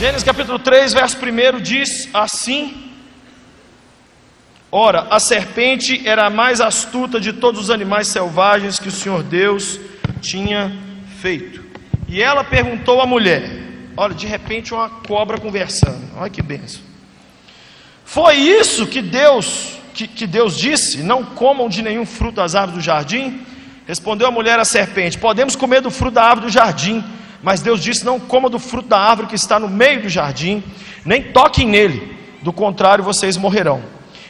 Gênesis capítulo 3, verso 1 diz assim: Ora, a serpente era a mais astuta de todos os animais selvagens que o Senhor Deus tinha feito. E ela perguntou à mulher: Olha, de repente uma cobra conversando. Olha que benção. Foi isso que Deus que, que Deus disse: Não comam de nenhum fruto das árvores do jardim? Respondeu a mulher à serpente: Podemos comer do fruto da árvore do jardim, mas Deus disse: Não coma do fruto da árvore que está no meio do jardim, nem toquem nele, do contrário vocês morrerão.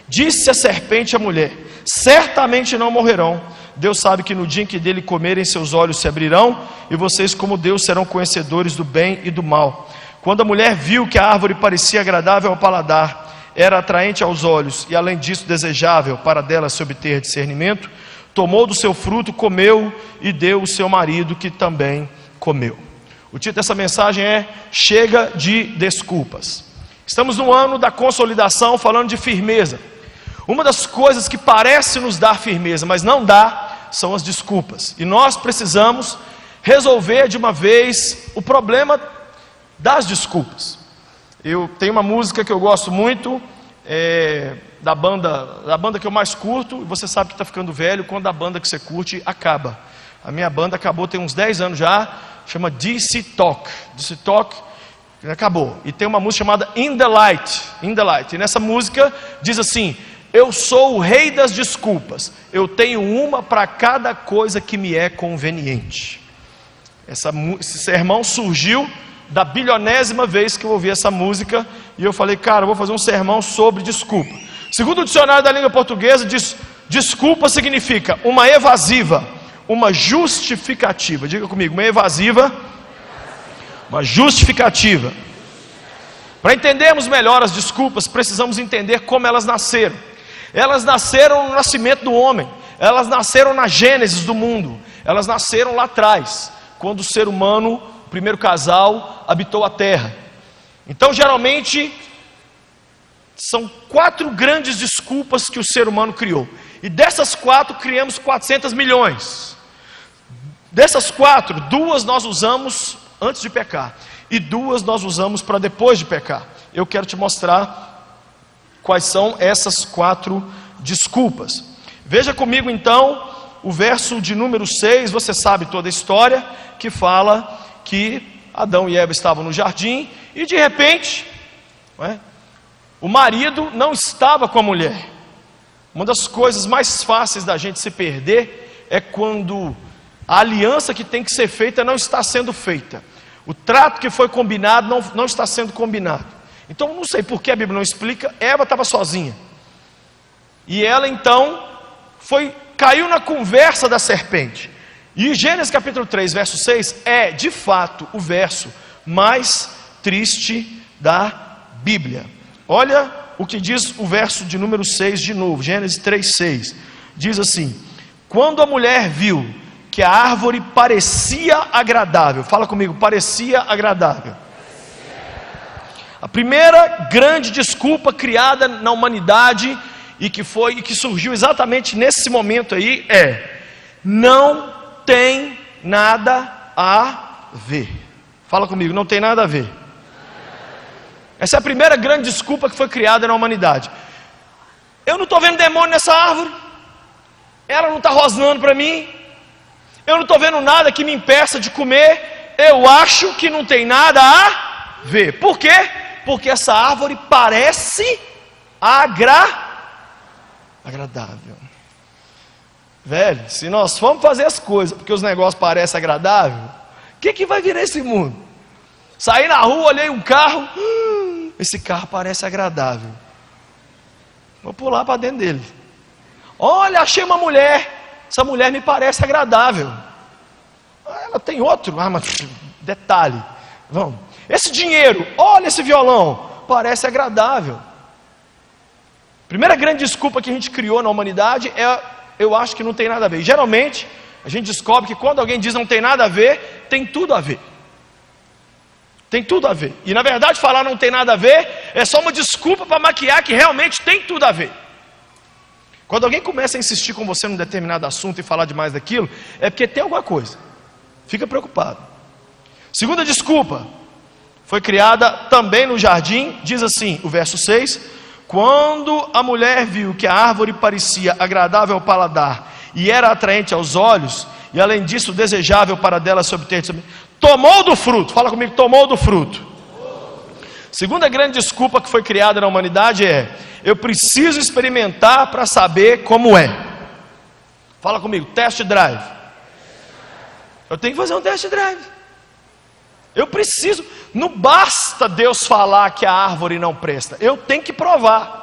Disse a serpente à mulher: Certamente não morrerão. Deus sabe que no dia em que dele comerem, seus olhos se abrirão, e vocês, como Deus, serão conhecedores do bem e do mal. Quando a mulher viu que a árvore parecia agradável ao paladar, era atraente aos olhos e, além disso, desejável para dela se obter discernimento, tomou do seu fruto, comeu e deu ao seu marido, que também comeu. O título dessa mensagem é Chega de Desculpas. Estamos no ano da consolidação, falando de firmeza. Uma das coisas que parece nos dar firmeza, mas não dá, são as desculpas. E nós precisamos resolver de uma vez o problema das desculpas. Eu tenho uma música que eu gosto muito, é, da banda, da banda que eu mais curto, e você sabe que está ficando velho quando a banda que você curte acaba. A minha banda acabou tem uns 10 anos já, chama DC Talk. DC Talk acabou. E tem uma música chamada In the Light. In the Light. E nessa música diz assim: Eu sou o rei das desculpas. Eu tenho uma para cada coisa que me é conveniente. Essa, esse sermão surgiu da bilionésima vez que eu ouvi essa música e eu falei, cara, eu vou fazer um sermão sobre desculpa. Segundo o dicionário da língua portuguesa, diz, desculpa significa uma evasiva, uma justificativa. Diga comigo, uma evasiva, uma justificativa. Para entendermos melhor as desculpas, precisamos entender como elas nasceram. Elas nasceram no nascimento do homem, elas nasceram na gênesis do mundo, elas nasceram lá atrás, quando o ser humano o primeiro casal habitou a terra. Então, geralmente, são quatro grandes desculpas que o ser humano criou. E dessas quatro, criamos 400 milhões. Dessas quatro, duas nós usamos antes de pecar, e duas nós usamos para depois de pecar. Eu quero te mostrar quais são essas quatro desculpas. Veja comigo então o verso de número 6, você sabe toda a história, que fala que Adão e Eva estavam no jardim e de repente é, o marido não estava com a mulher. Uma das coisas mais fáceis da gente se perder é quando a aliança que tem que ser feita não está sendo feita. O trato que foi combinado não, não está sendo combinado. Então, não sei por que a Bíblia não explica. Eva estava sozinha. E ela então foi caiu na conversa da serpente. E Gênesis capítulo 3, verso 6 é, de fato, o verso mais triste da Bíblia. Olha o que diz o verso de número 6 de novo, Gênesis 3, 6. Diz assim: Quando a mulher viu que a árvore parecia agradável, fala comigo, parecia agradável. A primeira grande desculpa criada na humanidade e que foi e que surgiu exatamente nesse momento aí é: não tem nada a ver. Fala comigo, não tem nada a ver. Essa é a primeira grande desculpa que foi criada na humanidade. Eu não estou vendo demônio nessa árvore, ela não está rosnando para mim, eu não estou vendo nada que me impeça de comer, eu acho que não tem nada a ver. Por quê? Porque essa árvore parece agra... agradável. Velho, se nós formos fazer as coisas porque os negócios parecem agradável, o que, que vai virar esse mundo? Saí na rua, olhei um carro, hum, esse carro parece agradável. Vou pular para dentro dele. Olha, achei uma mulher. Essa mulher me parece agradável. Ela tem outro, ah, mas detalhe. Vamos. Esse dinheiro, olha esse violão, parece agradável. Primeira grande desculpa que a gente criou na humanidade é eu acho que não tem nada a ver. E, geralmente, a gente descobre que quando alguém diz não tem nada a ver, tem tudo a ver. Tem tudo a ver. E na verdade, falar não tem nada a ver é só uma desculpa para maquiar que realmente tem tudo a ver. Quando alguém começa a insistir com você num determinado assunto e falar demais daquilo, é porque tem alguma coisa. Fica preocupado. Segunda desculpa, foi criada também no jardim, diz assim, o verso 6: Quando a mulher viu que a árvore parecia agradável ao paladar e era atraente aos olhos, e além disso desejável para dela se obter, tomou do fruto, fala comigo, tomou do fruto. Segunda grande desculpa que foi criada na humanidade é: eu preciso experimentar para saber como é. Fala comigo, test drive. Eu tenho que fazer um test drive. Eu preciso, não basta Deus falar que a árvore não presta, eu tenho que provar.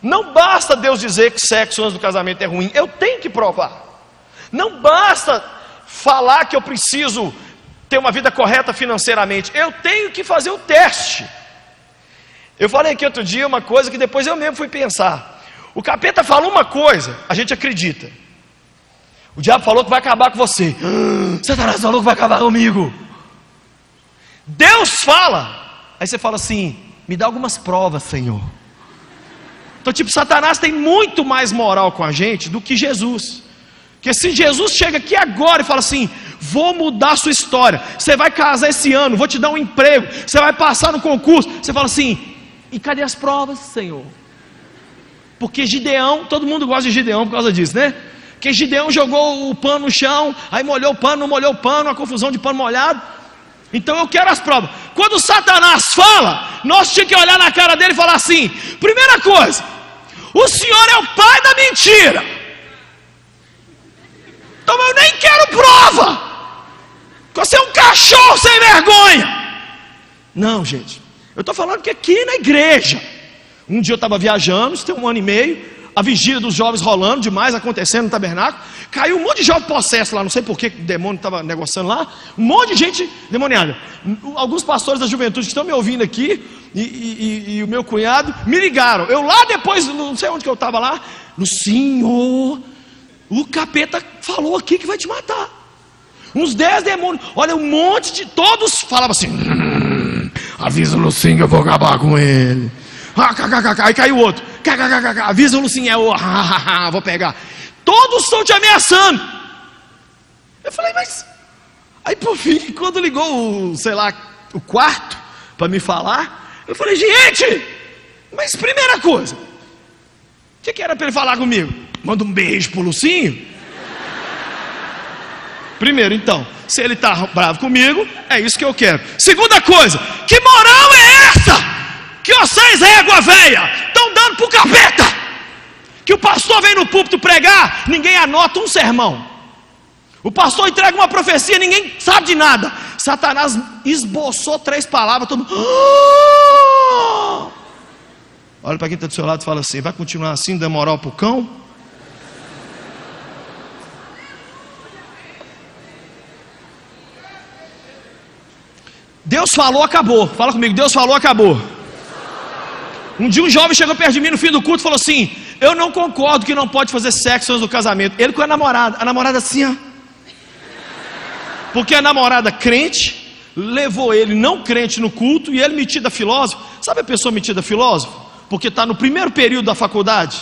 Não basta Deus dizer que sexo antes do casamento é ruim, eu tenho que provar. Não basta falar que eu preciso ter uma vida correta financeiramente, eu tenho que fazer o teste. Eu falei aqui outro dia uma coisa que depois eu mesmo fui pensar. O capeta falou uma coisa, a gente acredita. O diabo falou que vai acabar com você. Satanás falou que vai acabar comigo. Deus fala. Aí você fala assim: me dá algumas provas, Senhor. Então, tipo, Satanás tem muito mais moral com a gente do que Jesus. Porque se Jesus chega aqui agora e fala assim: vou mudar sua história, você vai casar esse ano, vou te dar um emprego, você vai passar no concurso, você fala assim: e cadê as provas, Senhor? Porque Gideão, todo mundo gosta de Gideão por causa disso, né? Que Gideão jogou o pano no chão, aí molhou o pano, não molhou o pano, uma confusão de pano molhado. Então eu quero as provas. Quando Satanás fala, nós tínhamos que olhar na cara dele e falar assim: primeira coisa, o Senhor é o pai da mentira. Então eu nem quero prova. Você é um cachorro sem vergonha. Não, gente. Eu estou falando que aqui na igreja. Um dia eu estava viajando, isso tem um ano e meio a vigília dos jovens rolando demais, acontecendo no tabernáculo. Caiu um monte de jovem possesso lá, não sei por que o demônio estava negociando lá. Um monte de gente demoniada. Alguns pastores da juventude que estão me ouvindo aqui, e, e, e, o meu cunhado, me ligaram. Eu lá depois, não sei onde que eu estava lá, no Senhor, o capeta falou aqui que vai te matar. Uns dez demônios, olha, um monte de. Todos falavam assim: avisa o Lucinho que eu vou acabar com ele. Ah, Aí caiu outro. Avisa o Lucinho, é o. Vou pegar. Todos estão te ameaçando. Eu falei, mas. Aí por fim, quando ligou o, sei lá, o quarto para me falar, eu falei, gente, mas primeira coisa, o que, que era para ele falar comigo? Manda um beijo pro Lucinho. Primeiro, então, se ele está bravo comigo, é isso que eu quero. Segunda coisa, que moral é essa? que vocês, égua velha, estão dando para o capeta. Que o pastor vem no púlpito pregar, ninguém anota um sermão. O pastor entrega uma profecia, ninguém sabe de nada. Satanás esboçou três palavras, todo mundo. Ah! Olha para quem está do seu lado e fala assim: vai continuar assim, dar moral para o cão? Deus falou, acabou. Fala comigo, Deus falou, acabou. Um dia um jovem chegou perto de mim no fim do culto e falou assim: Eu não concordo que não pode fazer sexo antes do casamento. Ele com a namorada, a namorada assim, ó. Porque a namorada crente levou ele não crente no culto e ele metida filósofo. Sabe a pessoa metida filósofo? Porque está no primeiro período da faculdade.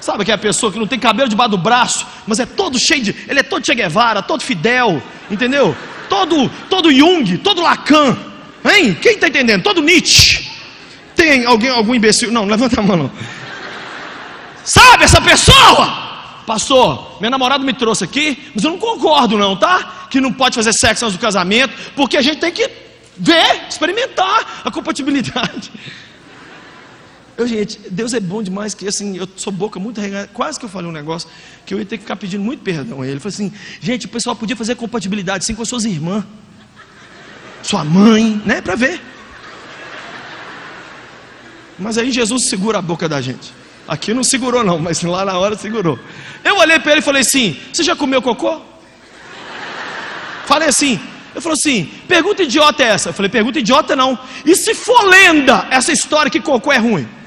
Sabe que é a pessoa que não tem cabelo debaixo do braço, mas é todo cheio de. Ele é todo Che Guevara, todo Fidel, entendeu? Todo, todo Jung, todo Lacan. Hein? Quem está entendendo? Todo Nietzsche. Tem alguém, algum imbecil? Não, levanta a mão. Não. Sabe essa pessoa? Pastor, meu namorado me trouxe aqui, mas eu não concordo não, tá? Que não pode fazer sexo antes do casamento, porque a gente tem que ver, experimentar a compatibilidade. Eu, gente, Deus é bom demais que assim, eu sou boca muito regada, quase que eu falei um negócio que eu ia ter que ficar pedindo muito perdão a ele. Ele falou assim, gente, o pessoal podia fazer compatibilidade sim com as suas irmãs, sua mãe, né? Para ver. Mas aí Jesus segura a boca da gente. Aqui não segurou, não, mas lá na hora segurou. Eu olhei para ele e falei assim: Você já comeu cocô? Falei assim. Ele falou assim: Pergunta idiota é essa? Eu falei: Pergunta idiota não. E se for lenda essa história que cocô é ruim?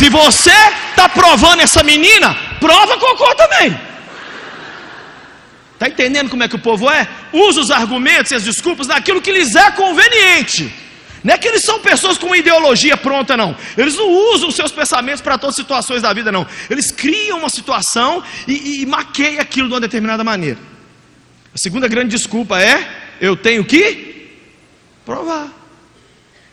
Se você está provando essa menina, prova cocô também. Está entendendo como é que o povo é? Usa os argumentos e as desculpas naquilo que lhes é conveniente. Não é que eles são pessoas com ideologia pronta, não. Eles não usam seus pensamentos para todas as situações da vida, não. Eles criam uma situação e, e maqueiam aquilo de uma determinada maneira. A segunda grande desculpa é: eu tenho que provar.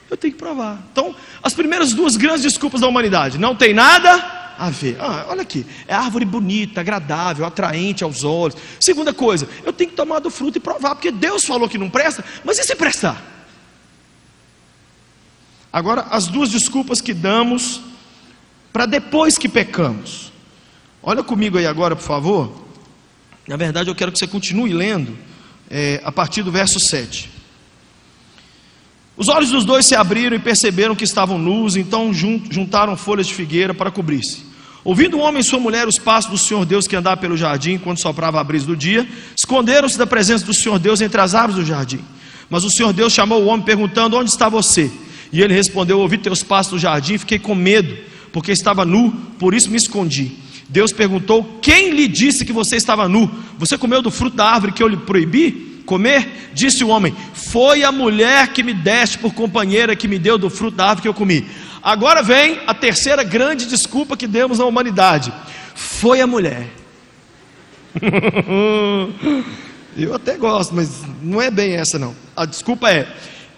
Eu tenho que provar. Então, as primeiras duas grandes desculpas da humanidade: não tem nada a ver. Ah, olha aqui, é árvore bonita, agradável, atraente aos olhos. Segunda coisa, eu tenho que tomar do fruto e provar, porque Deus falou que não presta, mas e se prestar? Agora, as duas desculpas que damos para depois que pecamos. Olha comigo aí agora, por favor. Na verdade, eu quero que você continue lendo é, a partir do verso 7. Os olhos dos dois se abriram e perceberam que estavam nus, então juntaram folhas de figueira para cobrir-se. Ouvindo o homem e sua mulher os passos do Senhor Deus que andava pelo jardim quando soprava a brisa do dia, esconderam-se da presença do Senhor Deus entre as árvores do jardim. Mas o Senhor Deus chamou o homem perguntando: Onde está você? E ele respondeu: Ouvi teus passos no jardim e fiquei com medo, porque estava nu, por isso me escondi. Deus perguntou: Quem lhe disse que você estava nu? Você comeu do fruto da árvore que eu lhe proibi comer? Disse o homem: Foi a mulher que me deste por companheira que me deu do fruto da árvore que eu comi. Agora vem a terceira grande desculpa que demos à humanidade: Foi a mulher. eu até gosto, mas não é bem essa não. A desculpa é: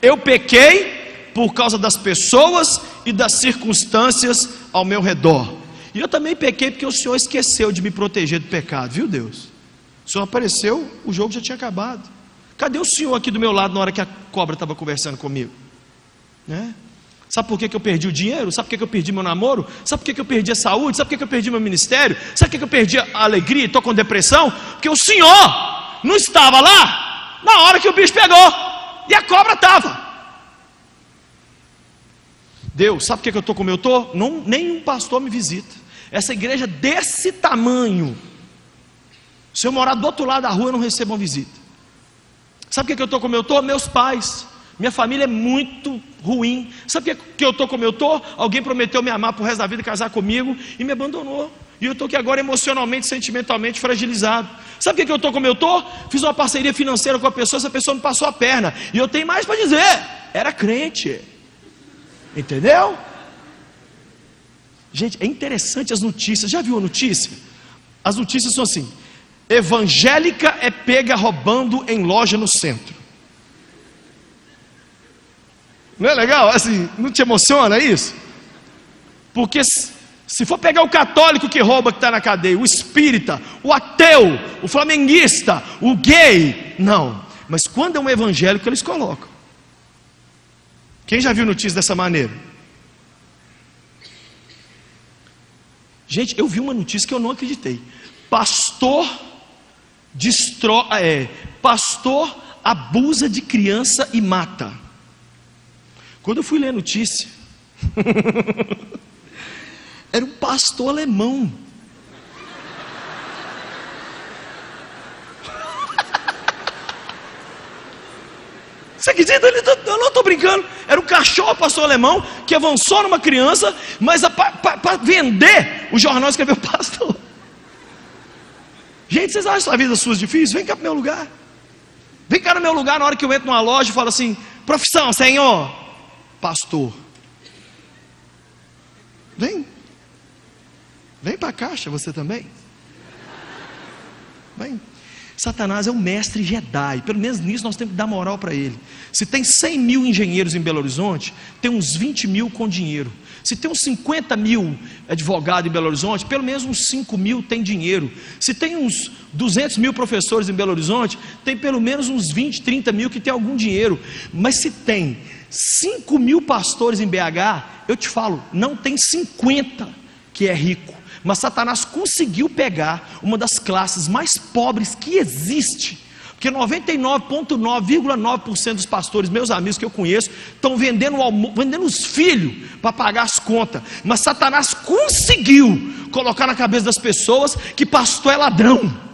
Eu pequei por causa das pessoas e das circunstâncias ao meu redor. E eu também pequei porque o Senhor esqueceu de me proteger do pecado, viu Deus? O Senhor apareceu, o jogo já tinha acabado. Cadê o Senhor aqui do meu lado na hora que a cobra estava conversando comigo? Né? Sabe por que, que eu perdi o dinheiro? Sabe por que, que eu perdi meu namoro? Sabe por que, que eu perdi a saúde? Sabe por que, que eu perdi meu ministério? Sabe por que, que eu perdi a alegria e estou com depressão? Porque o Senhor não estava lá na hora que o bicho pegou e a cobra estava. Deus, sabe por que eu estou como eu estou? Nenhum pastor me visita. Essa igreja desse tamanho. Se eu morar do outro lado da rua, eu não recebo uma visita. Sabe por que eu estou como eu estou? Meus pais. Minha família é muito ruim. Sabe por que eu estou como eu estou? Alguém prometeu me amar o resto da vida, casar comigo e me abandonou. E eu estou aqui agora emocionalmente, sentimentalmente fragilizado. Sabe por que eu estou como eu estou? Fiz uma parceria financeira com a pessoa, essa pessoa me passou a perna. E eu tenho mais para dizer. Era crente. Entendeu? Gente, é interessante as notícias. Já viu a notícia? As notícias são assim: evangélica é pega roubando em loja no centro. Não é legal? Assim, não te emociona isso? Porque se for pegar o católico que rouba que está na cadeia, o espírita, o ateu, o flamenguista, o gay, não. Mas quando é um evangélico, eles colocam. Quem já viu notícias dessa maneira? Gente, eu vi uma notícia que eu não acreditei. Pastor destrói, é, pastor abusa de criança e mata. Quando eu fui ler a notícia, era um pastor alemão Você acredita? Eu não estou brincando. Era um cachorro pastor alemão que avançou numa criança, mas para vender o jornal escreveu pastor. Gente, vocês acham a vida suas difícil? Vem cá para o meu lugar. Vem cá no meu lugar na hora que eu entro numa loja e falo assim: profissão, senhor, pastor. Vem. Vem para a caixa, você também. Vem. Satanás é o mestre Jedi, pelo menos nisso nós temos que dar moral para ele. Se tem 100 mil engenheiros em Belo Horizonte, tem uns 20 mil com dinheiro. Se tem uns 50 mil advogados em Belo Horizonte, pelo menos uns 5 mil tem dinheiro. Se tem uns 200 mil professores em Belo Horizonte, tem pelo menos uns 20, 30 mil que tem algum dinheiro. Mas se tem 5 mil pastores em BH, eu te falo, não tem 50 que é rico. Mas Satanás conseguiu pegar uma das classes mais pobres que existe. Porque 99,9% dos pastores, meus amigos que eu conheço, estão vendendo, vendendo os filhos para pagar as contas. Mas Satanás conseguiu colocar na cabeça das pessoas que pastor é ladrão.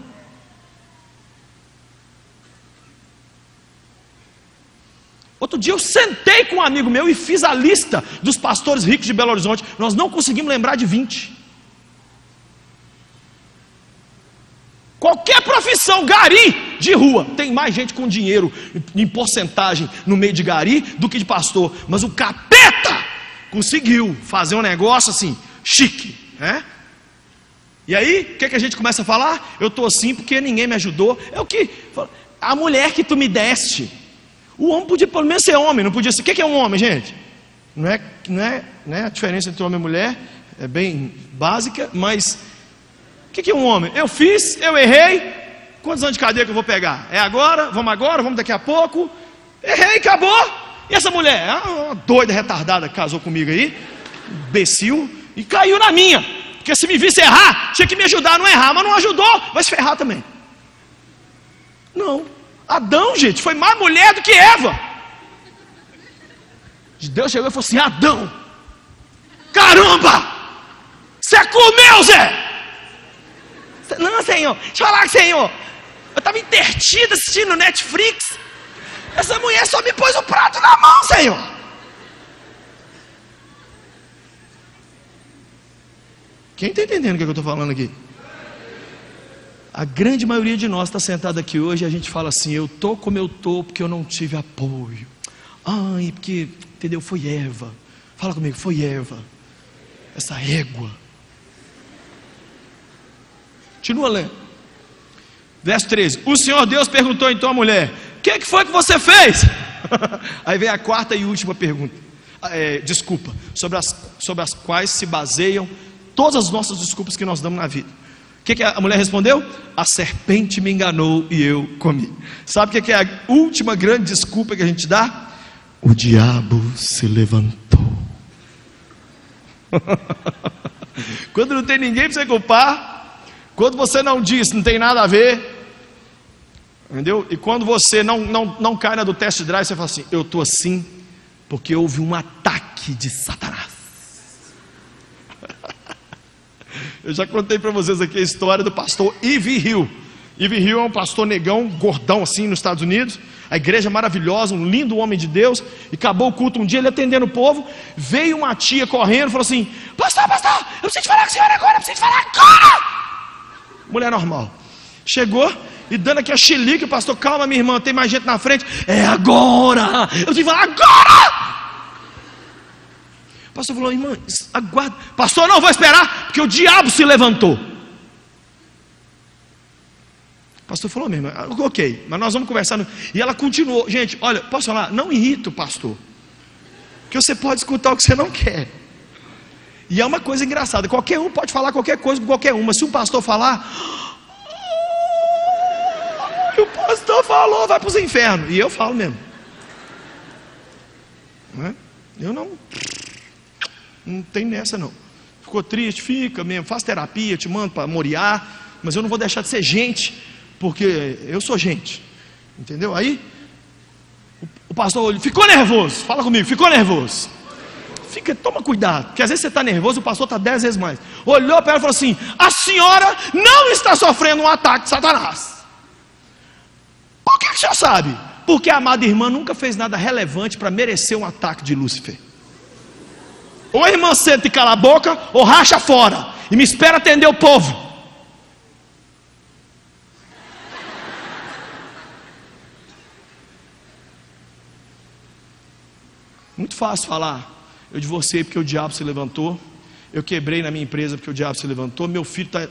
Outro dia eu sentei com um amigo meu e fiz a lista dos pastores ricos de Belo Horizonte. Nós não conseguimos lembrar de 20. Qualquer profissão, gari de rua. Tem mais gente com dinheiro em porcentagem no meio de gari do que de pastor. Mas o capeta conseguiu fazer um negócio assim, chique, né? E aí, o que, que a gente começa a falar? Eu estou assim porque ninguém me ajudou. É o que? A mulher que tu me deste. O homem podia pelo menos ser homem, não podia ser. O que é um homem, gente? Não é, não é, não é a diferença entre homem e mulher, é bem básica, mas o que é um homem? Eu fiz, eu errei, quantos anos de cadeia que eu vou pegar? É agora? Vamos agora? Vamos daqui a pouco? Errei, acabou. E essa mulher, uma doida retardada que casou comigo aí, imbecil, e caiu na minha. Porque se me visse errar, tinha que me ajudar a não errar, mas não ajudou, vai se ferrar também. Não. Adão, gente, foi mais mulher do que Eva. Deus chegou e falou assim: Adão, caramba, você comeu, Zé? Não, Senhor, deixa eu falar, Senhor. Eu estava intertido assistindo Netflix. Essa mulher só me pôs o prato na mão, Senhor. Quem está entendendo o que eu estou falando aqui? A grande maioria de nós está sentado aqui hoje e a gente fala assim: eu estou como eu estou porque eu não tive apoio. Ai, porque, entendeu? Foi Eva. Fala comigo, foi Eva. Essa égua. Continua lendo. Verso 13: O Senhor Deus perguntou então à mulher: O que, que foi que você fez? Aí vem a quarta e última pergunta. É, desculpa, sobre as, sobre as quais se baseiam todas as nossas desculpas que nós damos na vida que, que a mulher respondeu? A serpente me enganou e eu comi. Sabe o que, é a última grande desculpa que a gente dá? O diabo se levantou. quando não tem ninguém para você culpar, quando você não diz, não tem nada a ver, entendeu? E quando você não, não, não cai na do test drive, você fala assim: Eu estou assim porque houve um ataque de Satanás. Eu já contei para vocês aqui a história do pastor Ivy Hill. Ivy Hill é um pastor negão, gordão assim nos Estados Unidos. A igreja maravilhosa, um lindo homem de Deus. E acabou o culto um dia, ele atendendo o povo. Veio uma tia correndo e falou assim: Pastor, pastor, eu preciso te falar com a senhora agora, eu preciso te falar agora. Mulher normal. Chegou e dando aqui a xilique, o pastor, calma, minha irmã, tem mais gente na frente. É agora! Eu falar agora! pastor falou, irmã, aguarda. Pastor, não vou esperar, porque o diabo se levantou. O pastor falou mesmo, ah, ok, mas nós vamos conversar. E ela continuou, gente, olha, posso falar? Não irrita o pastor, porque você pode escutar o que você não quer. E é uma coisa engraçada: qualquer um pode falar qualquer coisa com qualquer um, mas se um pastor falar, o pastor falou, vai para os infernos. E eu falo mesmo. Não é? Eu não. Não tem nessa não. Ficou triste? Fica mesmo. Faz terapia, te mando para moriar. Mas eu não vou deixar de ser gente, porque eu sou gente. Entendeu? Aí, o, o pastor ficou nervoso. Fala comigo, ficou nervoso. Fica, toma cuidado, porque às vezes você está nervoso, o pastor está dez vezes mais. Olhou para ela e falou assim: A senhora não está sofrendo um ataque de Satanás. Por que, que o senhor sabe? Porque a amada irmã nunca fez nada relevante para merecer um ataque de Lúcifer. Ou a irmã senta e cala a boca, ou racha fora. E me espera atender o povo. Muito fácil falar. Eu divorciei porque o diabo se levantou. Eu quebrei na minha empresa porque o diabo se levantou. Meu filho está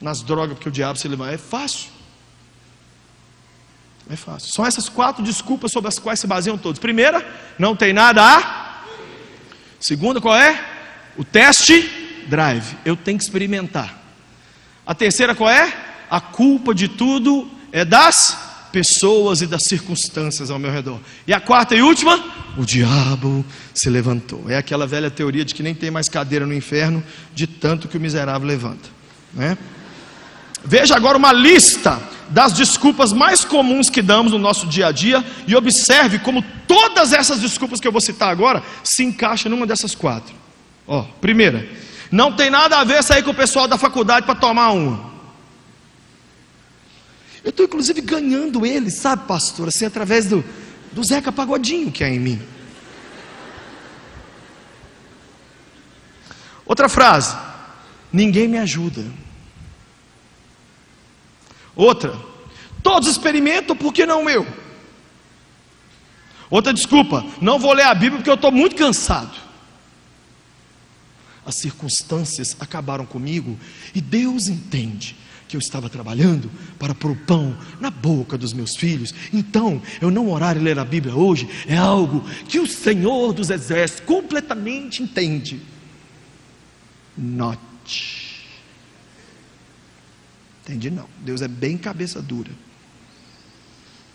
nas drogas porque o diabo se levantou. É fácil. É fácil. São essas quatro desculpas sobre as quais se baseiam todos. Primeira, não tem nada a Segunda, qual é? O teste drive. Eu tenho que experimentar. A terceira, qual é? A culpa de tudo é das pessoas e das circunstâncias ao meu redor. E a quarta e última, o diabo se levantou. É aquela velha teoria de que nem tem mais cadeira no inferno, de tanto que o miserável levanta. Né? Veja agora uma lista das desculpas mais comuns que damos no nosso dia a dia e observe como todas essas desculpas que eu vou citar agora se encaixam numa dessas quatro. Ó, primeira, não tem nada a ver sair com o pessoal da faculdade para tomar uma. Eu estou inclusive ganhando ele, sabe, pastor, assim, através do, do Zeca Pagodinho que é em mim. Outra frase: ninguém me ajuda. Outra, todos experimentam, por que não eu? Outra desculpa, não vou ler a Bíblia porque eu estou muito cansado. As circunstâncias acabaram comigo e Deus entende que eu estava trabalhando para pôr o pão na boca dos meus filhos. Então, eu não orar e ler a Bíblia hoje é algo que o Senhor dos Exércitos completamente entende. Note. Entende? Não. Deus é bem cabeça dura.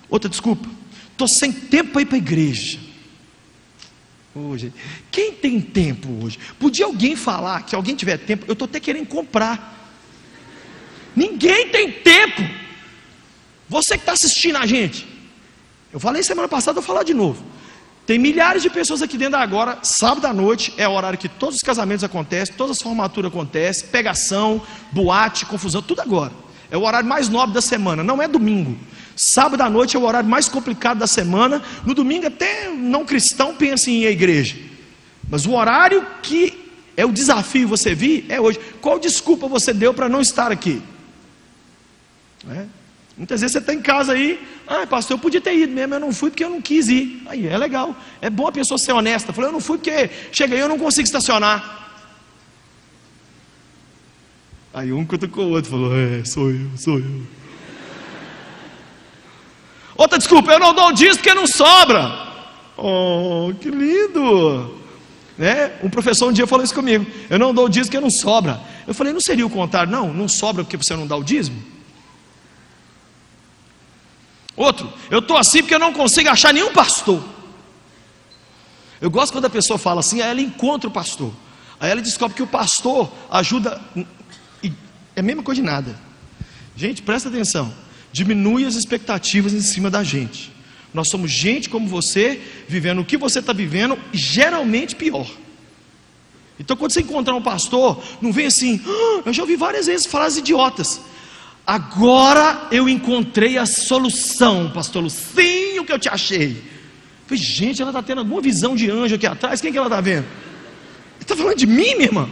Outra desculpa. Estou sem tempo para ir para a igreja. Hoje, quem tem tempo hoje? Podia alguém falar que alguém tiver tempo? Eu estou até querendo comprar. Ninguém tem tempo. Você que está assistindo a gente. Eu falei semana passada, vou falar de novo. Tem milhares de pessoas aqui dentro agora, sábado à noite, é o horário que todos os casamentos acontecem, todas as formaturas acontecem, pegação, boate, confusão, tudo agora. É o horário mais nobre da semana, não é domingo. Sábado à noite é o horário mais complicado da semana. No domingo, até não cristão pensa em ir à igreja. Mas o horário que é o desafio você vir é hoje. Qual desculpa você deu para não estar aqui? É? Muitas vezes você está em casa aí, ah, pastor, eu podia ter ido mesmo, eu não fui porque eu não quis ir. Aí é legal, é bom a pessoa ser honesta. Falou, eu não fui porque chega aí eu não consigo estacionar. Aí um cutucou o outro, falou, é, sou eu, sou eu. Outra desculpa, eu não dou o dízimo porque não sobra. Oh, que lindo! Né? Um professor um dia falou isso comigo. Eu não dou o dízimo porque não sobra. Eu falei, não seria o contrário? Não, não sobra porque você não dá o dízimo? Outro, eu estou assim porque eu não consigo achar nenhum pastor. Eu gosto quando a pessoa fala assim, aí ela encontra o pastor. Aí ela descobre que o pastor ajuda. É a mesma coisa de nada. Gente, presta atenção. Diminui as expectativas em cima da gente. Nós somos gente como você, vivendo o que você está vivendo, geralmente pior. Então, quando você encontrar um pastor, não vem assim, ah, eu já ouvi várias vezes frases idiotas. Agora eu encontrei a solução, pastor Lucinho, que eu te achei. falei, gente, ela está tendo alguma visão de anjo aqui atrás. Quem que ela está vendo? Está falando de mim, minha irmã?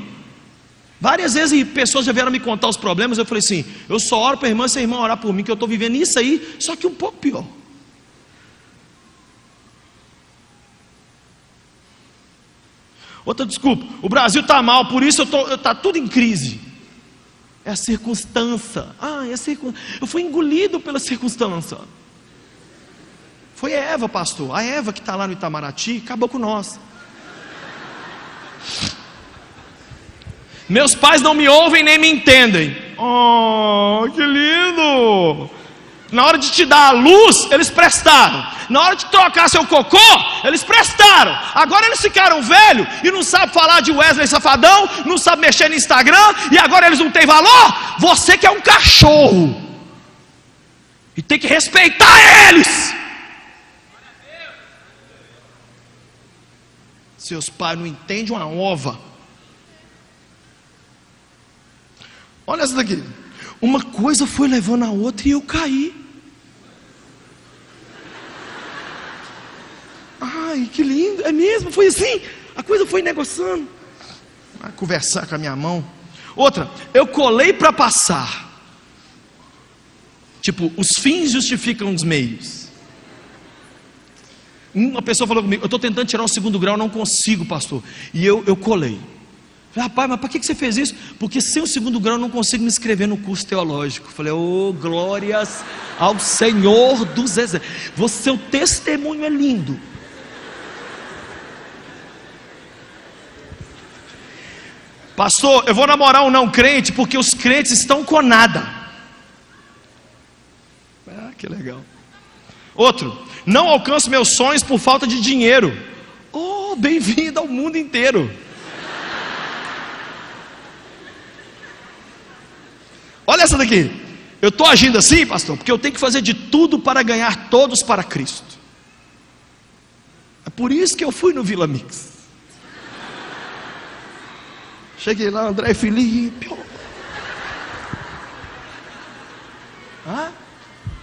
Várias vezes pessoas já vieram me contar os problemas. Eu falei assim: eu só oro para a irmã se a irmã orar por mim, que eu estou vivendo isso aí, só que um pouco pior. Outra desculpa: o Brasil está mal, por isso está tudo em crise. É a circunstância. Ah, é a circunstância. Eu fui engolido pela circunstância. Foi a Eva, pastor. A Eva que está lá no Itamaraty acabou com nós. Meus pais não me ouvem nem me entendem. Oh, que lindo! Na hora de te dar a luz, eles prestaram. Na hora de trocar seu cocô, eles prestaram. Agora eles ficaram velhos e não sabem falar de Wesley Safadão, não sabem mexer no Instagram e agora eles não têm valor. Você que é um cachorro. E tem que respeitar eles. Seus pais não entendem uma ova. Olha essa daqui. Uma coisa foi levando a outra e eu caí. Ai, que lindo, é mesmo, foi assim. A coisa foi negociando. Vai conversar com a minha mão. Outra, eu colei para passar. Tipo, os fins justificam os meios. Uma pessoa falou comigo, eu estou tentando tirar o segundo grau, não consigo, pastor. E eu, eu colei. Falei, rapaz, mas para que você fez isso? Porque sem o segundo grau eu não consigo me inscrever no curso teológico. Falei, oh, glórias ao Senhor dos exércitos. Você, testemunho é lindo. Pastor, eu vou namorar um não crente porque os crentes estão com nada. Ah, que legal. Outro, não alcanço meus sonhos por falta de dinheiro. Oh, bem-vindo ao mundo inteiro. Olha essa daqui. Eu estou agindo assim, pastor, porque eu tenho que fazer de tudo para ganhar todos para Cristo. É por isso que eu fui no Vila Mix. Cheguei lá, André Felipe. Hã?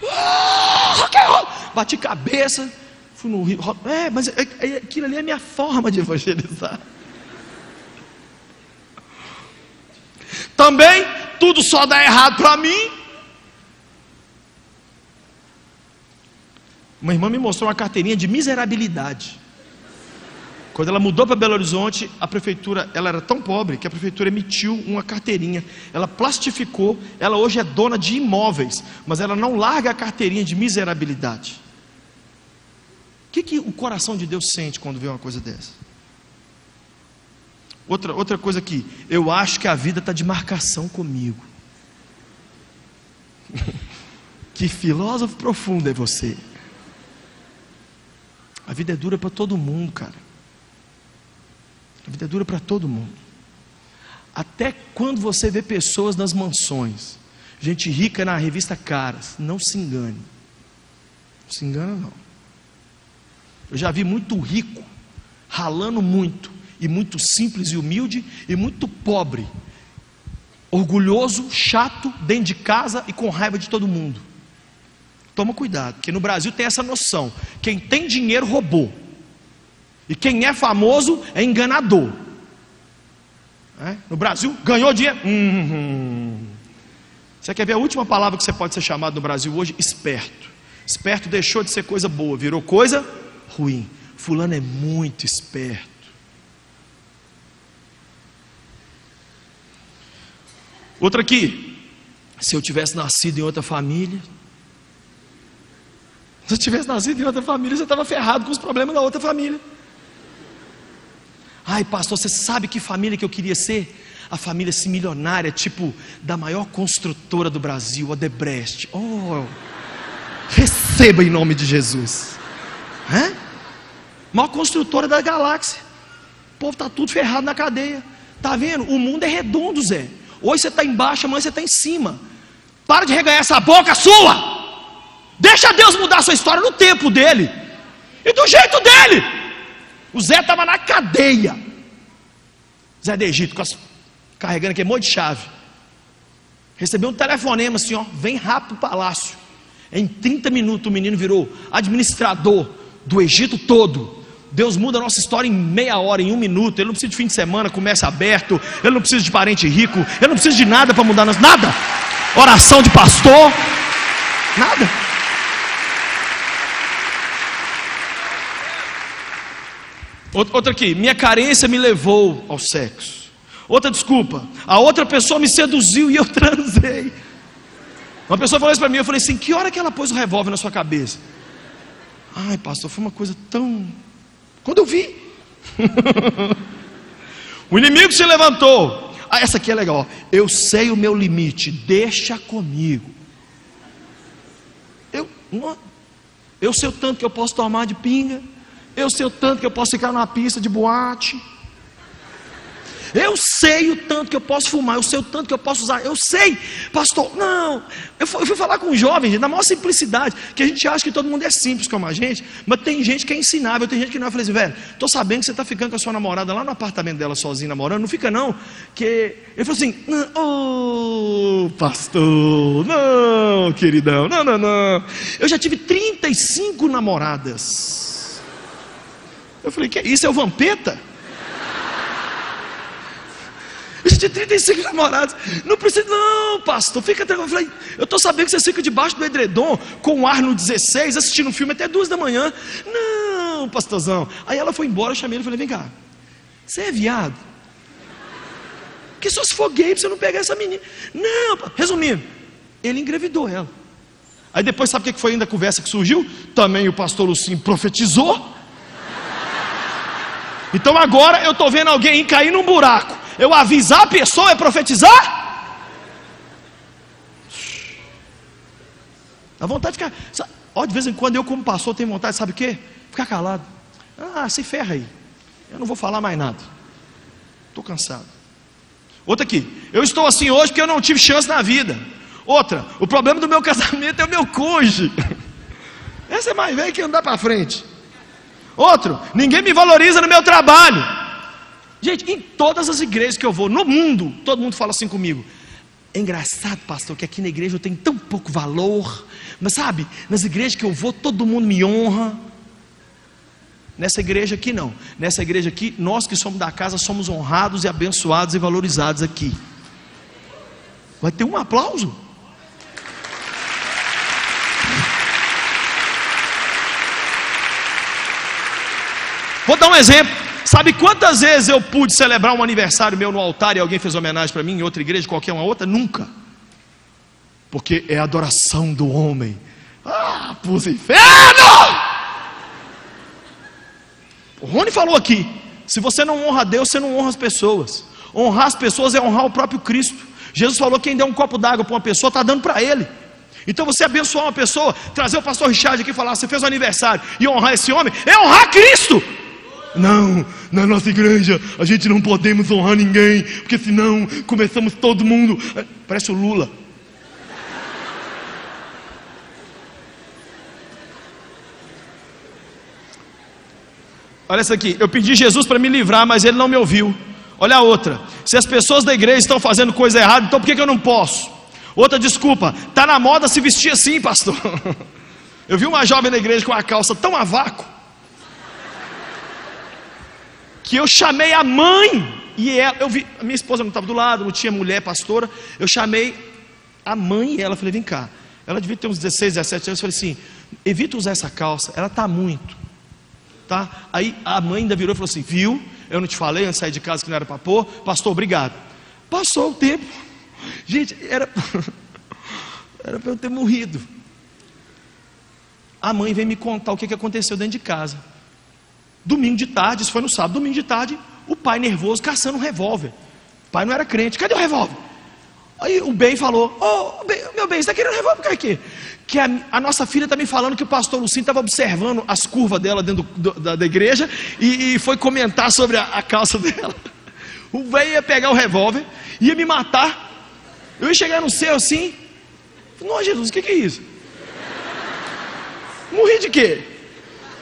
Ah, bati cabeça, fui no rio. É, mas é, é, aquilo ali é a minha forma de evangelizar. Também, tudo só dá errado para mim. Uma irmã me mostrou uma carteirinha de miserabilidade. Quando ela mudou para Belo Horizonte, a prefeitura, ela era tão pobre que a prefeitura emitiu uma carteirinha. Ela plastificou, ela hoje é dona de imóveis, mas ela não larga a carteirinha de miserabilidade. O que, que o coração de Deus sente quando vê uma coisa dessa? Outra, outra coisa aqui, eu acho que a vida está de marcação comigo. que filósofo profundo é você. A vida é dura para todo mundo, cara. A vida é dura para todo mundo. Até quando você vê pessoas nas mansões, gente rica na revista Caras, não se engane. Não se engana, não. Eu já vi muito rico, ralando muito, e muito simples e humilde, e muito pobre, orgulhoso, chato, dentro de casa e com raiva de todo mundo. Toma cuidado, porque no Brasil tem essa noção: quem tem dinheiro roubou. E quem é famoso é enganador. É? No Brasil, ganhou dinheiro. Hum, Você quer ver a última palavra que você pode ser chamado no Brasil hoje? Esperto. Esperto deixou de ser coisa boa, virou coisa ruim. Fulano é muito esperto. Outra aqui. Se eu tivesse nascido em outra família. Se eu tivesse nascido em outra família, você estava ferrado com os problemas da outra família. Ai, pastor, você sabe que família que eu queria ser? A família assim, milionária, tipo da maior construtora do Brasil, a Debrecht. Oh, receba em nome de Jesus. Hã? Maior construtora da galáxia. O povo está tudo ferrado na cadeia. Tá vendo? O mundo é redondo, Zé. Hoje você está embaixo, amanhã você está em cima. Para de reganhar essa boca sua. Deixa Deus mudar a sua história no tempo dele. E do jeito dele. O Zé estava na cadeia. Zé de Egito, carregando aquele monte de chave. Recebeu um telefonema assim, ó, vem rápido para o palácio. Em 30 minutos o menino virou administrador do Egito todo. Deus muda a nossa história em meia hora, em um minuto. Ele não precisa de fim de semana, comércio aberto. Ele não precisa de parente rico. Ele não precisa de nada para mudar. Nada. Oração de pastor. Nada. Outra aqui, minha carência me levou ao sexo. Outra desculpa, a outra pessoa me seduziu e eu transei. Uma pessoa falou isso para mim, eu falei assim: que hora que ela pôs o revólver na sua cabeça? Ai, pastor, foi uma coisa tão. Quando eu vi. o inimigo se levantou. Ah, essa aqui é legal. Eu sei o meu limite, deixa comigo. Eu, eu sei o tanto que eu posso tomar de pinga. Eu sei o tanto que eu posso ficar numa pista de boate. Eu sei o tanto que eu posso fumar, eu sei o tanto que eu posso usar, eu sei, pastor. Não, eu fui, eu fui falar com um jovem, gente, na maior simplicidade, que a gente acha que todo mundo é simples como a gente, mas tem gente que é ensinável, tem gente que não. Eu falei assim, velho, estou sabendo que você está ficando com a sua namorada lá no apartamento dela sozinha namorando, não fica não, que. Ele falou assim, ô oh, pastor, não, queridão, não, não, não. Eu já tive 35 namoradas. Eu falei, que isso é o Vampeta? Eu tinha 35 namorados. Não precisa, não, pastor, fica tranquilo. Eu falei, eu estou sabendo que você fica debaixo do edredom, com o ar no 16, assistindo um filme até duas da manhã. Não, pastorzão. Aí ela foi embora, eu chamei ele e falei, vem cá, você é viado? Porque só se for gay pra você não pegar essa menina. Não, resumindo, ele engravidou ela. Aí depois, sabe o que foi ainda a conversa que surgiu? Também o pastor Lucinho profetizou. Então agora eu estou vendo alguém cair num buraco. Eu avisar a pessoa é profetizar? Dá vontade de ficar. Ó, de vez em quando eu, como pastor, tenho vontade, sabe o quê? Ficar calado. Ah, se ferra aí. Eu não vou falar mais nada. Estou cansado. Outra aqui. Eu estou assim hoje porque eu não tive chance na vida. Outra. O problema do meu casamento é o meu cônjuge. Essa é mais velha que andar para frente. Outro, ninguém me valoriza no meu trabalho. Gente, em todas as igrejas que eu vou, no mundo, todo mundo fala assim comigo. É engraçado, pastor, que aqui na igreja eu tenho tão pouco valor. Mas sabe, nas igrejas que eu vou, todo mundo me honra. Nessa igreja aqui não. Nessa igreja aqui, nós que somos da casa somos honrados e abençoados e valorizados aqui. Vai ter um aplauso. Vou dar um exemplo. Sabe quantas vezes eu pude celebrar um aniversário meu no altar e alguém fez homenagem para mim em outra igreja, qualquer uma outra? Nunca. Porque é a adoração do homem. Ah, pus inferno! O Rony falou aqui: se você não honra a Deus, você não honra as pessoas. Honrar as pessoas é honrar o próprio Cristo. Jesus falou: quem der um copo d'água para uma pessoa, está dando para ele. Então você abençoar uma pessoa, trazer o pastor Richard aqui e falar: você fez um aniversário e honrar esse homem, é honrar Cristo. Não, na nossa igreja a gente não podemos honrar ninguém, porque senão começamos todo mundo. Parece o Lula. Olha essa aqui. Eu pedi Jesus para me livrar, mas ele não me ouviu. Olha a outra. Se as pessoas da igreja estão fazendo coisa errada, então por que, que eu não posso? Outra desculpa. Tá na moda se vestir assim, pastor. Eu vi uma jovem na igreja com a calça tão a vácuo que eu chamei a mãe e ela, eu vi, a minha esposa não estava do lado, não tinha mulher pastora. Eu chamei a mãe e ela, falei: "Vem cá". Ela devia ter uns 16, 17 anos, eu falei assim: "Evita usar essa calça, ela tá muito" tá? Aí a mãe ainda virou e falou assim: Viu? Eu não te falei antes de sair de casa que não era para pôr? Pastor, obrigado. Passou o tempo. Gente, era. era para eu ter morrido. A mãe veio me contar o que aconteceu dentro de casa. Domingo de tarde, isso foi no sábado, domingo de tarde, o pai nervoso caçando um revólver. O pai não era crente, cadê o revólver? Aí o bem falou: Ô, oh, meu bem, você está querendo revólver por quê? Que a, a, nossa filha está me falando que o pastor Lucinho estava observando as curvas dela dentro do, do, da, da, igreja e, e, foi comentar sobre a, a calça dela. O velho ia pegar o revólver, ia me matar. Eu ia chegar no céu assim. Não, Jesus, o que, que é isso? Morri de quê?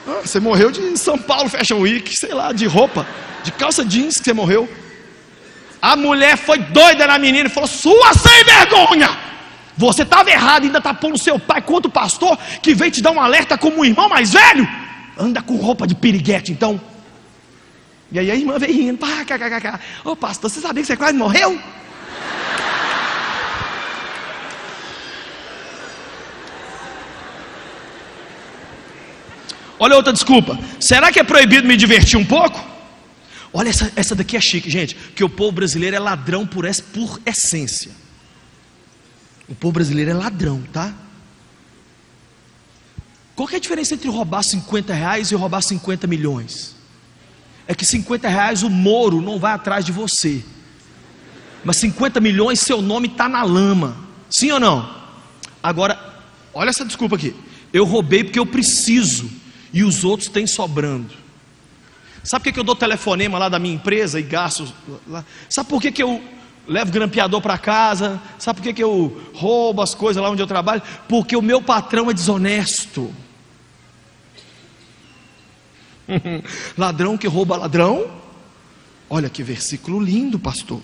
Ah, você morreu de São Paulo Fashion Week, sei lá, de roupa, de calça jeans que você morreu. A mulher foi doida na menina e falou: Sua sem vergonha! Você estava errado, ainda está pondo seu pai contra o pastor que veio te dar um alerta como um irmão mais velho. Anda com roupa de piriguete, então. E aí a irmã veio rindo: pá, cá. Ô pastor, você sabia que você quase morreu? Olha outra desculpa. Será que é proibido me divertir um pouco? Olha, essa, essa daqui é chique, gente. Que o povo brasileiro é ladrão por, por essência. O povo brasileiro é ladrão, tá? Qual é a diferença entre roubar 50 reais e roubar 50 milhões? É que 50 reais o Moro não vai atrás de você. Mas 50 milhões, seu nome está na lama. Sim ou não? Agora, olha essa desculpa aqui. Eu roubei porque eu preciso. E os outros têm sobrando. Sabe por que eu dou telefonema lá da minha empresa e gasto lá? Sabe por que eu levo grampeador para casa? Sabe por que eu roubo as coisas lá onde eu trabalho? Porque o meu patrão é desonesto. ladrão que rouba ladrão? Olha que versículo lindo, pastor.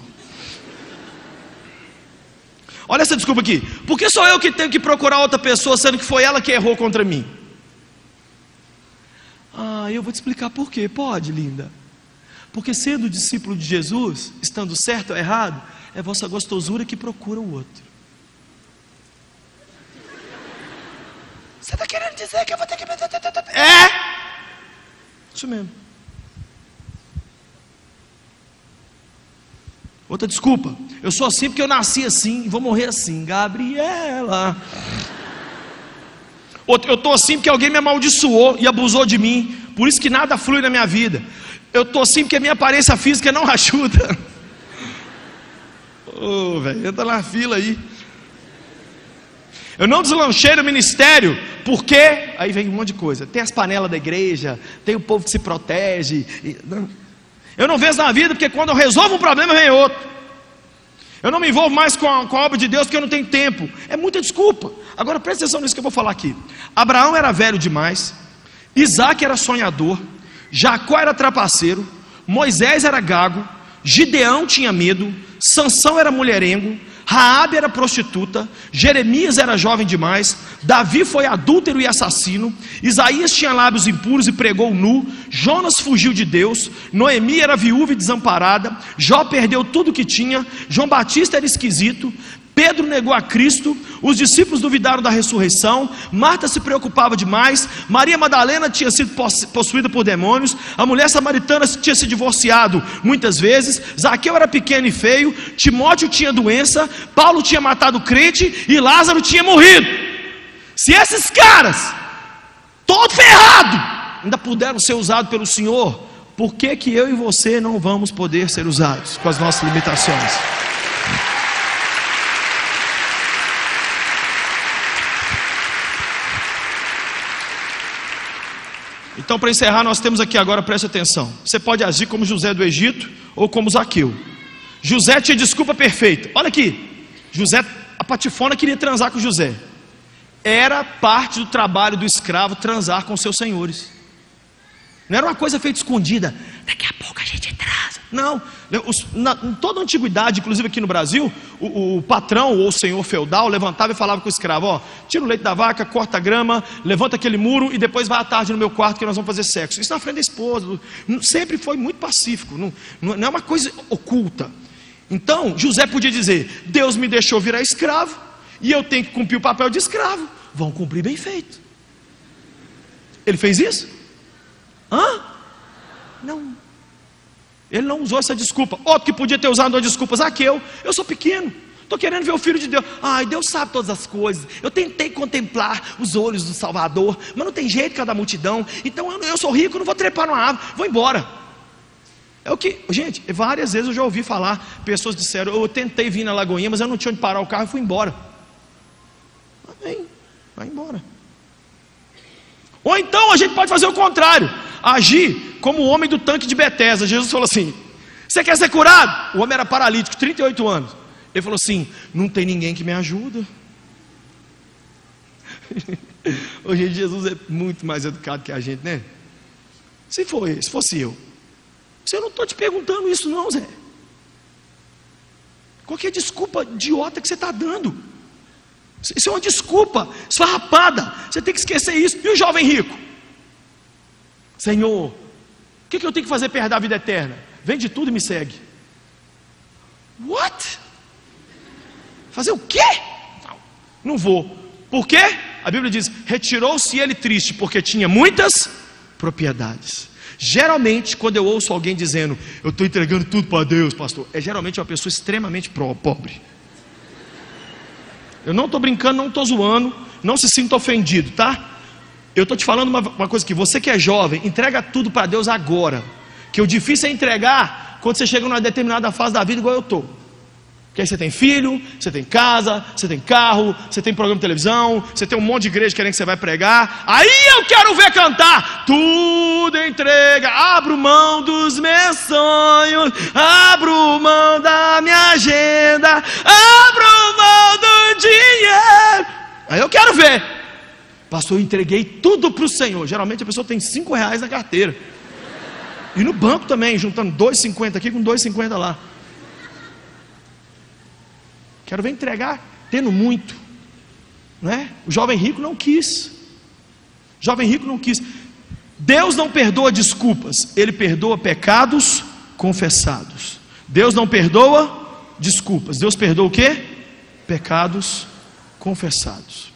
Olha essa desculpa aqui. Por que sou eu que tenho que procurar outra pessoa, sendo que foi ela que errou contra mim? Ah, eu vou te explicar por quê. Pode, linda. Porque sendo discípulo de Jesus, estando certo ou errado, é vossa gostosura que procura o outro. Você está querendo dizer que eu vou ter que. É! Isso mesmo. Outra desculpa. Eu sou assim porque eu nasci assim e vou morrer assim. Gabriela. Eu estou assim porque alguém me amaldiçoou e abusou de mim. Por isso que nada flui na minha vida. Eu estou assim porque a minha aparência física não ajuda. Ô, oh, velho, entra na fila aí. Eu não deslanchei no ministério, porque aí vem um monte de coisa. Tem as panelas da igreja, tem o povo que se protege. Eu não vejo na vida, porque quando eu resolvo um problema, vem outro. Eu não me envolvo mais com a, com a obra de Deus porque eu não tenho tempo. É muita desculpa. Agora presta atenção nisso que eu vou falar aqui. Abraão era velho demais, Isaac era sonhador, Jacó era trapaceiro, Moisés era gago, Gideão tinha medo, Sansão era mulherengo, Raabe era prostituta, Jeremias era jovem demais, Davi foi adúltero e assassino, Isaías tinha lábios impuros e pregou nu, Jonas fugiu de Deus, Noemi era viúva e desamparada, Jó perdeu tudo que tinha, João Batista era esquisito, Pedro negou a Cristo, os discípulos duvidaram da ressurreição, Marta se preocupava demais, Maria Madalena tinha sido possuída por demônios, a mulher samaritana tinha se divorciado muitas vezes, Zaqueu era pequeno e feio, Timóteo tinha doença, Paulo tinha matado crente e Lázaro tinha morrido. Se esses caras, todo ferrado, ainda puderam ser usados pelo Senhor, por que, que eu e você não vamos poder ser usados com as nossas limitações? Então, para encerrar, nós temos aqui agora, preste atenção. Você pode agir como José do Egito ou como Zaqueu. José tinha desculpa perfeita. Olha aqui. José, a patifona queria transar com José. Era parte do trabalho do escravo transar com seus senhores. Não era uma coisa feita escondida. Daqui a pouco a gente transa. Não. Os, na, em toda a antiguidade, inclusive aqui no Brasil, o, o, patrão ou o senhor feudal levantava e falava com o escravo: Ó, tira o leite da vaca, corta a grama, levanta aquele muro e depois vai à tarde no meu quarto que nós vamos fazer sexo. Isso na frente da esposa. Sempre foi muito pacífico. Não, não é uma coisa oculta. Então, José podia dizer: Deus me deixou virar escravo e eu tenho que cumprir o papel de escravo. Vão cumprir bem feito. Ele fez isso? Hã? Não. Ele não usou essa desculpa. Outro que podia ter usado uma desculpa, Zaqueu, eu sou pequeno. Estou querendo ver o Filho de Deus. Ai, Deus sabe todas as coisas. Eu tentei contemplar os olhos do Salvador, mas não tem jeito cada multidão. Então eu, eu sou rico, não vou trepar numa árvore, vou embora. É o que, gente, várias vezes eu já ouvi falar, pessoas disseram, eu tentei vir na Lagoinha, mas eu não tinha onde parar o carro e fui embora. Amém, vai embora. Ou então a gente pode fazer o contrário agir como o homem do tanque de Betesda. Jesus falou assim: Você quer ser curado? O homem era paralítico, 38 anos. Ele falou assim: Não tem ninguém que me ajuda. Hoje Jesus é muito mais educado que a gente, né? Se foi, se fosse eu. Se eu não estou te perguntando isso, não, Zé. Qualquer desculpa idiota que você está dando. Isso é uma desculpa esfarrapada. Você tem que esquecer isso. E o jovem rico? Senhor, o que, que eu tenho que fazer para herdar a vida eterna? Vende tudo e me segue. What? Fazer o quê? Não, não vou. Por quê? A Bíblia diz: retirou-se ele triste, porque tinha muitas propriedades. Geralmente, quando eu ouço alguém dizendo, eu estou entregando tudo para Deus, pastor, é geralmente uma pessoa extremamente pobre. Eu não estou brincando, não estou zoando, não se sinta ofendido, tá? Eu estou te falando uma, uma, coisa que você que é jovem, entrega tudo para Deus agora. Que o difícil é entregar quando você chega numa determinada fase da vida, igual eu estou. Porque aí você tem filho, você tem casa, você tem carro, você tem programa de televisão, você tem um monte de igreja querendo que você vai pregar. Aí eu quero ver cantar. Tudo entrega, abro mão dos meus sonhos, abro mão da minha agenda, abro mão do dinheiro. Aí eu quero ver. Pastor, eu entreguei tudo para o Senhor. Geralmente a pessoa tem cinco reais na carteira. E no banco também, juntando 2,50 aqui com 2,50 lá. Quero ver entregar, tendo muito. Não é? O jovem rico não quis. O jovem rico não quis. Deus não perdoa desculpas, Ele perdoa pecados confessados. Deus não perdoa desculpas, Deus perdoa o que? Pecados confessados.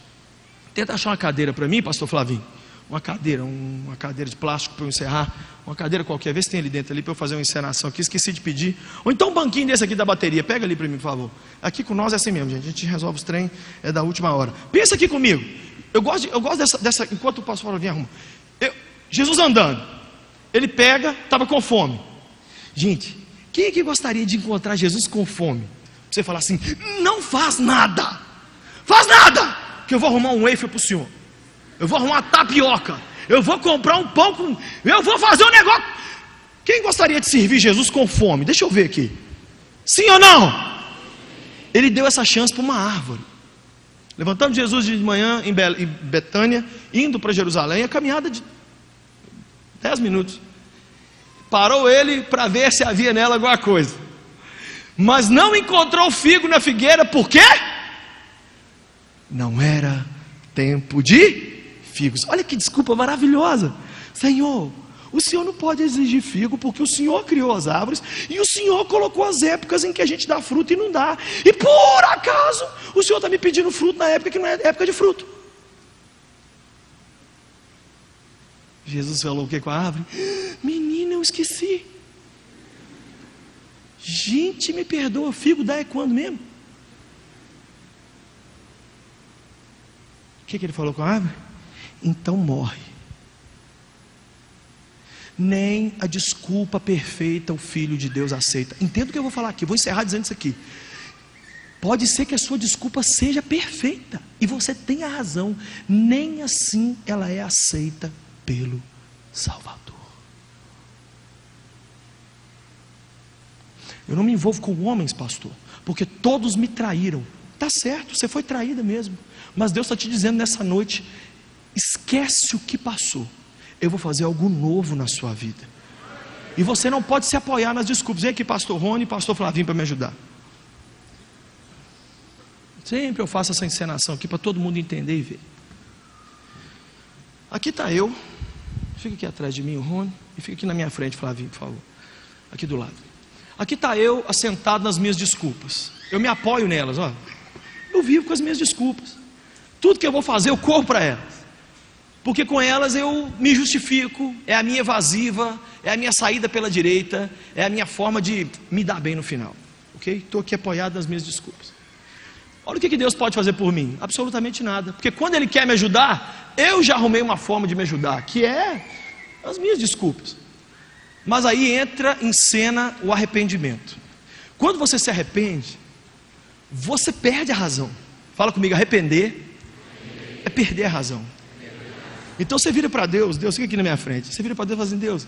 Tenta achar uma cadeira para mim, pastor Flavinho. Uma cadeira, uma cadeira de plástico para eu encerrar. Uma cadeira qualquer, vê se tem ali dentro ali para eu fazer uma encenação aqui. Esqueci de pedir. Ou então um banquinho desse aqui da bateria. Pega ali para mim, por favor. Aqui com nós é assim mesmo, gente. A gente resolve os trem, é da última hora. Pensa aqui comigo. Eu gosto, de, eu gosto dessa, dessa. Enquanto o pastor Flavinho arruma. Eu, Jesus andando. Ele pega, estava com fome. Gente, quem é que gostaria de encontrar Jesus com fome? Você falar assim: não faz nada. Faz nada que eu vou arrumar um wafer para o senhor. Eu vou arrumar uma tapioca. Eu vou comprar um pão com. Eu vou fazer um negócio. Quem gostaria de servir Jesus com fome? Deixa eu ver aqui. Sim ou não? Ele deu essa chance para uma árvore. Levantando Jesus de manhã em Betânia, indo para Jerusalém, a caminhada de 10 minutos. Parou ele para ver se havia nela alguma coisa. Mas não encontrou figo na figueira, por quê? não era tempo de figos. Olha que desculpa maravilhosa. Senhor, O Senhor não pode exigir figo, porque o Senhor criou as árvores e o Senhor colocou as épocas em que a gente dá fruto e não dá. E por acaso, o Senhor está me pedindo fruto na época que não é época de fruto. Jesus falou o que com a árvore? Menina, eu esqueci. Gente, me perdoa, figo dá é quando mesmo? O que, que ele falou com a árvore? Então morre. Nem a desculpa perfeita o Filho de Deus aceita. Entendo o que eu vou falar aqui, vou encerrar dizendo isso aqui. Pode ser que a sua desculpa seja perfeita e você tenha razão, nem assim ela é aceita pelo Salvador. Eu não me envolvo com homens, pastor, porque todos me traíram. Tá certo, você foi traída mesmo. Mas Deus está te dizendo nessa noite: esquece o que passou. Eu vou fazer algo novo na sua vida. E você não pode se apoiar nas desculpas. Vem aqui, pastor Rony e pastor Flavinho, para me ajudar. Sempre eu faço essa encenação aqui para todo mundo entender e ver. Aqui está eu. Fica aqui atrás de mim, o Rony. E fica aqui na minha frente, Flavinho, por favor. Aqui do lado. Aqui está eu assentado nas minhas desculpas. Eu me apoio nelas, ó. Eu vivo com as minhas desculpas. Tudo que eu vou fazer, eu corro para elas. Porque com elas eu me justifico, é a minha evasiva, é a minha saída pela direita, é a minha forma de me dar bem no final. Ok? Estou aqui apoiado nas minhas desculpas. Olha o que Deus pode fazer por mim: absolutamente nada. Porque quando Ele quer me ajudar, eu já arrumei uma forma de me ajudar, que é as minhas desculpas. Mas aí entra em cena o arrependimento. Quando você se arrepende, você perde a razão. Fala comigo, arrepender é perder a razão. Então você vira para Deus, Deus fica aqui na minha frente. Você vira para Deus e fala assim: Deus,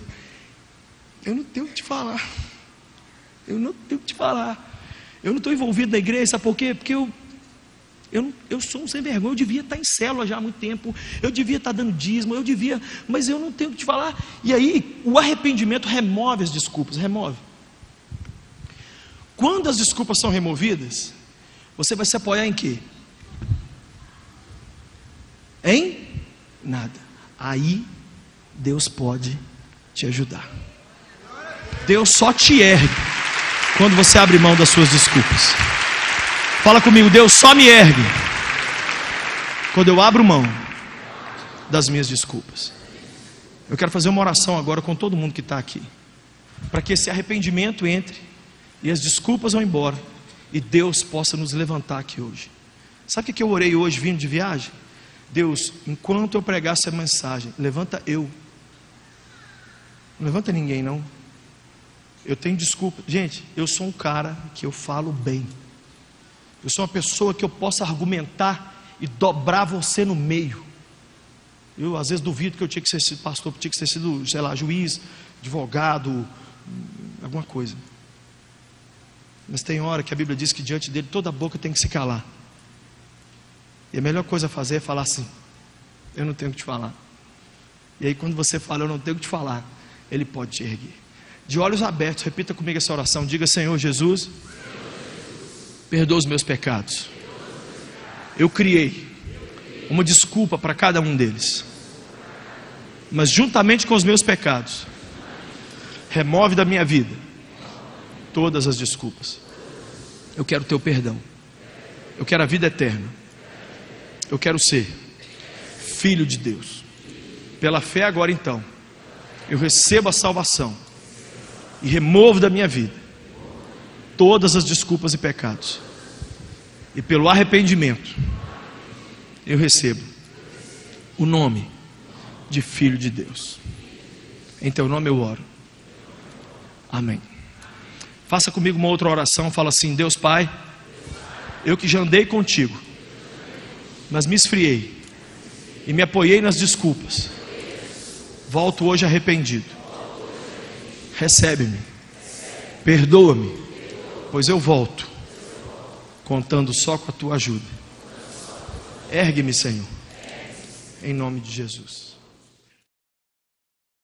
eu não tenho o que te falar. Eu não tenho o que te falar. Eu não estou envolvido na igreja, sabe por quê? Porque eu, eu, eu sou um sem vergonha, eu devia estar em célula já há muito tempo, eu devia estar dando dízimo, eu devia, mas eu não tenho o que te falar. E aí, o arrependimento remove as desculpas, remove. Quando as desculpas são removidas, você vai se apoiar em quê? Em nada. Aí Deus pode te ajudar. Deus só te ergue quando você abre mão das suas desculpas. Fala comigo, Deus só me ergue quando eu abro mão das minhas desculpas. Eu quero fazer uma oração agora com todo mundo que está aqui, para que esse arrependimento entre e as desculpas vão embora e Deus possa nos levantar aqui hoje. Sabe o que eu orei hoje vindo de viagem? Deus, enquanto eu pregar essa mensagem, levanta eu. Não levanta ninguém, não. Eu tenho desculpa. Gente, eu sou um cara que eu falo bem. Eu sou uma pessoa que eu posso argumentar e dobrar você no meio. Eu às vezes duvido que eu tinha que ser pastor, tinha que ter sido, sei lá, juiz, advogado, alguma coisa. Mas tem hora que a Bíblia diz que diante dele toda boca tem que se calar. E a melhor coisa a fazer é falar assim: Eu não tenho o que te falar. E aí, quando você fala, Eu não tenho o que te falar, Ele pode te erguer. De olhos abertos, repita comigo essa oração: Diga, Senhor Jesus, perdoa os meus pecados. Eu criei uma desculpa para cada um deles, mas juntamente com os meus pecados, remove da minha vida todas as desculpas. Eu quero teu perdão. Eu quero a vida eterna. Eu quero ser filho de Deus. Pela fé agora então, eu recebo a salvação e removo da minha vida todas as desculpas e pecados. E pelo arrependimento, eu recebo o nome de filho de Deus. Em teu nome eu oro. Amém. Faça comigo uma outra oração. Fala assim: Deus Pai, eu que já andei contigo, mas me esfriei e me apoiei nas desculpas. Volto hoje arrependido. Recebe-me, perdoa-me, pois eu volto, contando só com a tua ajuda. Ergue-me, Senhor, em nome de Jesus.